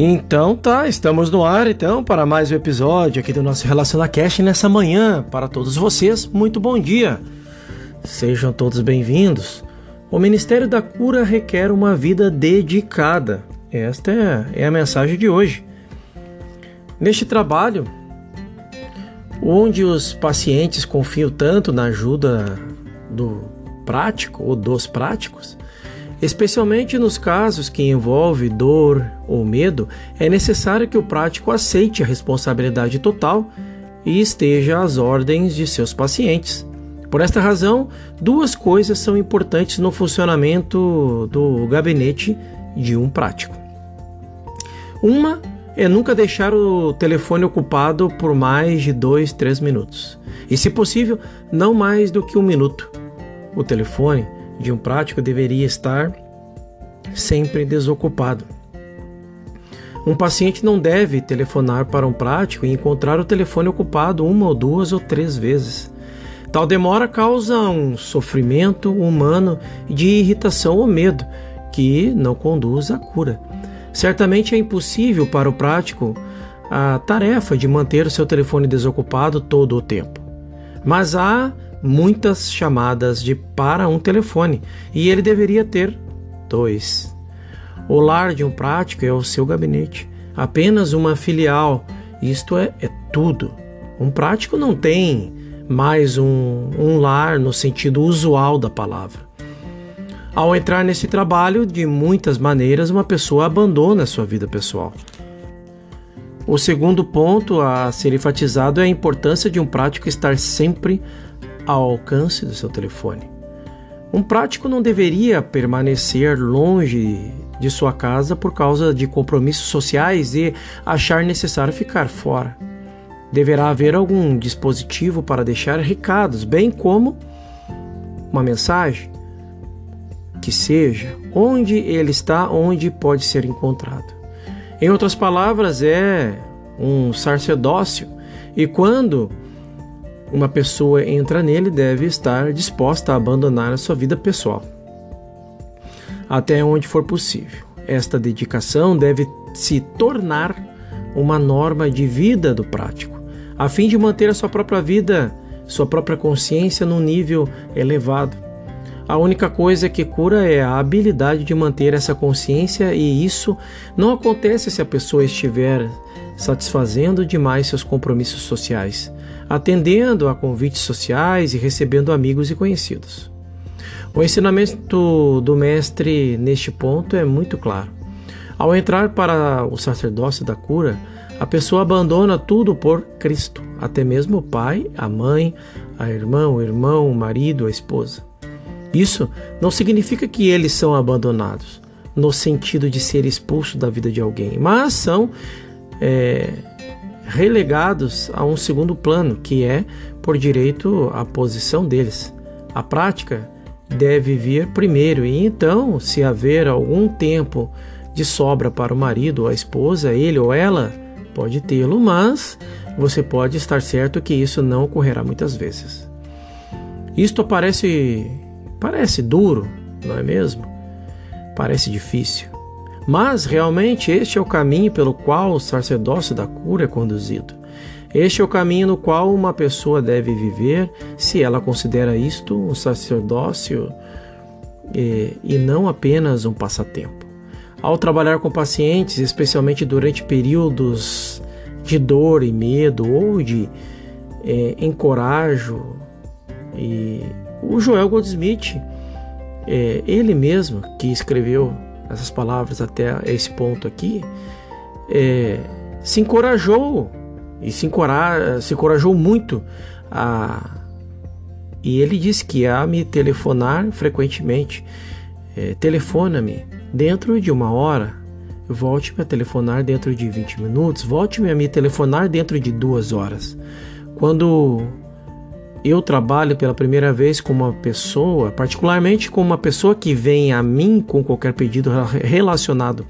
Então tá, estamos no ar então para mais um episódio aqui do nosso RelacionaCast nessa manhã. Para todos vocês, muito bom dia. Sejam todos bem-vindos. O Ministério da Cura requer uma vida dedicada. Esta é, é a mensagem de hoje. Neste trabalho, onde os pacientes confiam tanto na ajuda do prático ou dos práticos, Especialmente nos casos que envolve dor ou medo, é necessário que o prático aceite a responsabilidade total e esteja às ordens de seus pacientes. Por esta razão, duas coisas são importantes no funcionamento do gabinete de um prático. Uma é nunca deixar o telefone ocupado por mais de dois, três minutos. E, se possível, não mais do que um minuto. O telefone de um prático deveria estar sempre desocupado. Um paciente não deve telefonar para um prático e encontrar o telefone ocupado uma ou duas ou três vezes. Tal demora causa um sofrimento humano de irritação ou medo que não conduz à cura. Certamente é impossível para o prático a tarefa de manter o seu telefone desocupado todo o tempo. Mas há muitas chamadas de para um telefone e ele deveria ter dois. O lar de um prático é o seu gabinete, apenas uma filial, isto é, é tudo. Um prático não tem mais um, um lar no sentido usual da palavra. Ao entrar nesse trabalho, de muitas maneiras, uma pessoa abandona a sua vida pessoal. O segundo ponto a ser enfatizado é a importância de um prático estar sempre ao alcance do seu telefone. Um prático não deveria permanecer longe de sua casa por causa de compromissos sociais e achar necessário ficar fora. Deverá haver algum dispositivo para deixar recados, bem como uma mensagem que seja onde ele está, onde pode ser encontrado. Em outras palavras, é um sacerdócio. E quando uma pessoa entra nele, deve estar disposta a abandonar a sua vida pessoal, até onde for possível. Esta dedicação deve se tornar uma norma de vida do prático, a fim de manter a sua própria vida, sua própria consciência num nível elevado. A única coisa que cura é a habilidade de manter essa consciência, e isso não acontece se a pessoa estiver satisfazendo demais seus compromissos sociais, atendendo a convites sociais e recebendo amigos e conhecidos. O ensinamento do mestre neste ponto é muito claro. Ao entrar para o sacerdócio da cura, a pessoa abandona tudo por Cristo, até mesmo o pai, a mãe, a irmã, o irmão, o marido, a esposa. Isso não significa que eles são abandonados, no sentido de ser expulsos da vida de alguém, mas são é, relegados a um segundo plano, que é por direito à posição deles. A prática deve vir primeiro, e então, se haver algum tempo de sobra para o marido ou a esposa, ele ou ela pode tê-lo, mas você pode estar certo que isso não ocorrerá muitas vezes. Isto parece parece duro, não é mesmo? Parece difícil. Mas realmente este é o caminho pelo qual o sacerdócio da cura é conduzido. Este é o caminho no qual uma pessoa deve viver se ela considera isto um sacerdócio e, e não apenas um passatempo. Ao trabalhar com pacientes, especialmente durante períodos de dor e medo ou de é, encorajo, e o Joel Goldsmith, é, ele mesmo que escreveu essas palavras até esse ponto aqui, é, se encorajou e se, encoraja, se encorajou muito a e ele disse que ia me telefonar frequentemente. É, Telefona-me dentro de uma hora, volte-me a telefonar dentro de 20 minutos, volte-me a me telefonar dentro de duas horas. Quando eu trabalho pela primeira vez com uma pessoa, particularmente com uma pessoa que vem a mim com qualquer pedido relacionado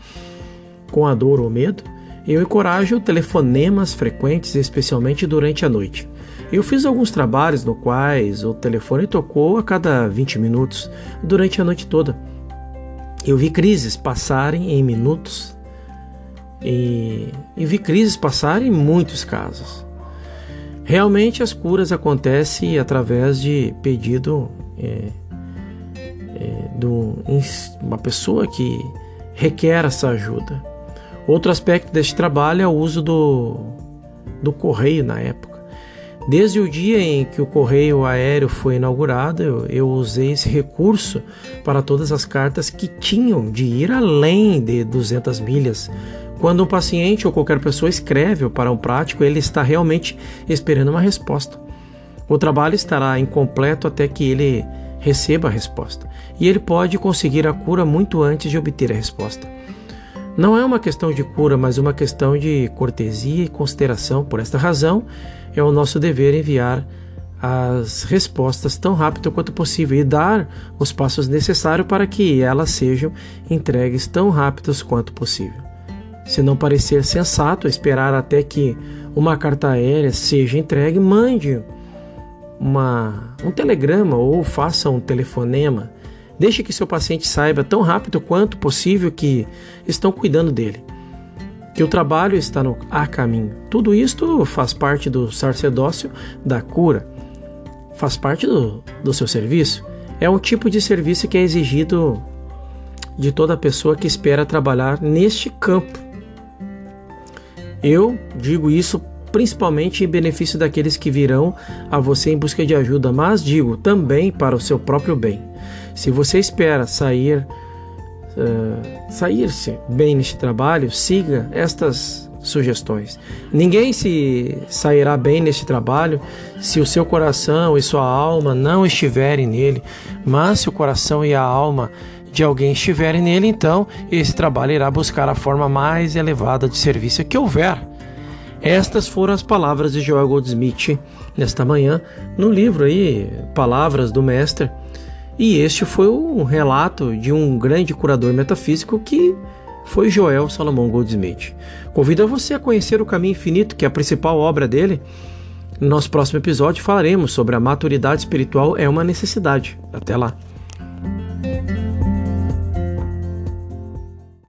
com a dor ou medo, eu encorajo telefonemas frequentes, especialmente durante a noite. Eu fiz alguns trabalhos no quais o telefone tocou a cada 20 minutos durante a noite toda. Eu vi crises passarem em minutos e, e vi crises passar em muitos casos. Realmente as curas acontecem através de pedido é, é, de uma pessoa que requer essa ajuda. Outro aspecto deste trabalho é o uso do, do correio na época. Desde o dia em que o correio aéreo foi inaugurado, eu, eu, usei esse recurso para todas as cartas que tinham de ir além de 200 milhas. Quando um paciente ou qualquer pessoa escreve para um prático, ele está realmente esperando uma resposta. O trabalho estará incompleto até que ele receba a resposta, e ele pode conseguir a cura muito antes de obter a resposta. Não é uma questão de cura, mas uma questão de cortesia e consideração. Por esta razão, é o nosso dever enviar as respostas tão rápido quanto possível e dar os passos necessários para que elas sejam entregues tão rápidos quanto possível. Se não parecer sensato esperar até que uma carta aérea seja entregue, mande uma, um telegrama ou faça um telefonema. Deixe que seu paciente saiba tão rápido quanto possível que estão cuidando dele que o trabalho está no a caminho. Tudo isto faz parte do sacerdócio da cura, faz parte do, do seu serviço. É um tipo de serviço que é exigido de toda pessoa que espera trabalhar neste campo. Eu digo isso principalmente em benefício daqueles que virão a você em busca de ajuda, mas digo também para o seu próprio bem. Se você espera sair uh, sair-se bem neste trabalho, siga estas sugestões. Ninguém se sairá bem neste trabalho se o seu coração e sua alma não estiverem nele, mas se o coração e a alma de alguém estiverem nele, então esse trabalho irá buscar a forma mais elevada de serviço que houver. Estas foram as palavras de Joel Goldsmith nesta manhã no livro aí Palavras do Mestre e este foi um relato de um grande curador metafísico que foi Joel Salomão Goldsmith. Convido a você a conhecer o Caminho Infinito, que é a principal obra dele. No nosso próximo episódio falaremos sobre a maturidade espiritual é uma necessidade. Até lá.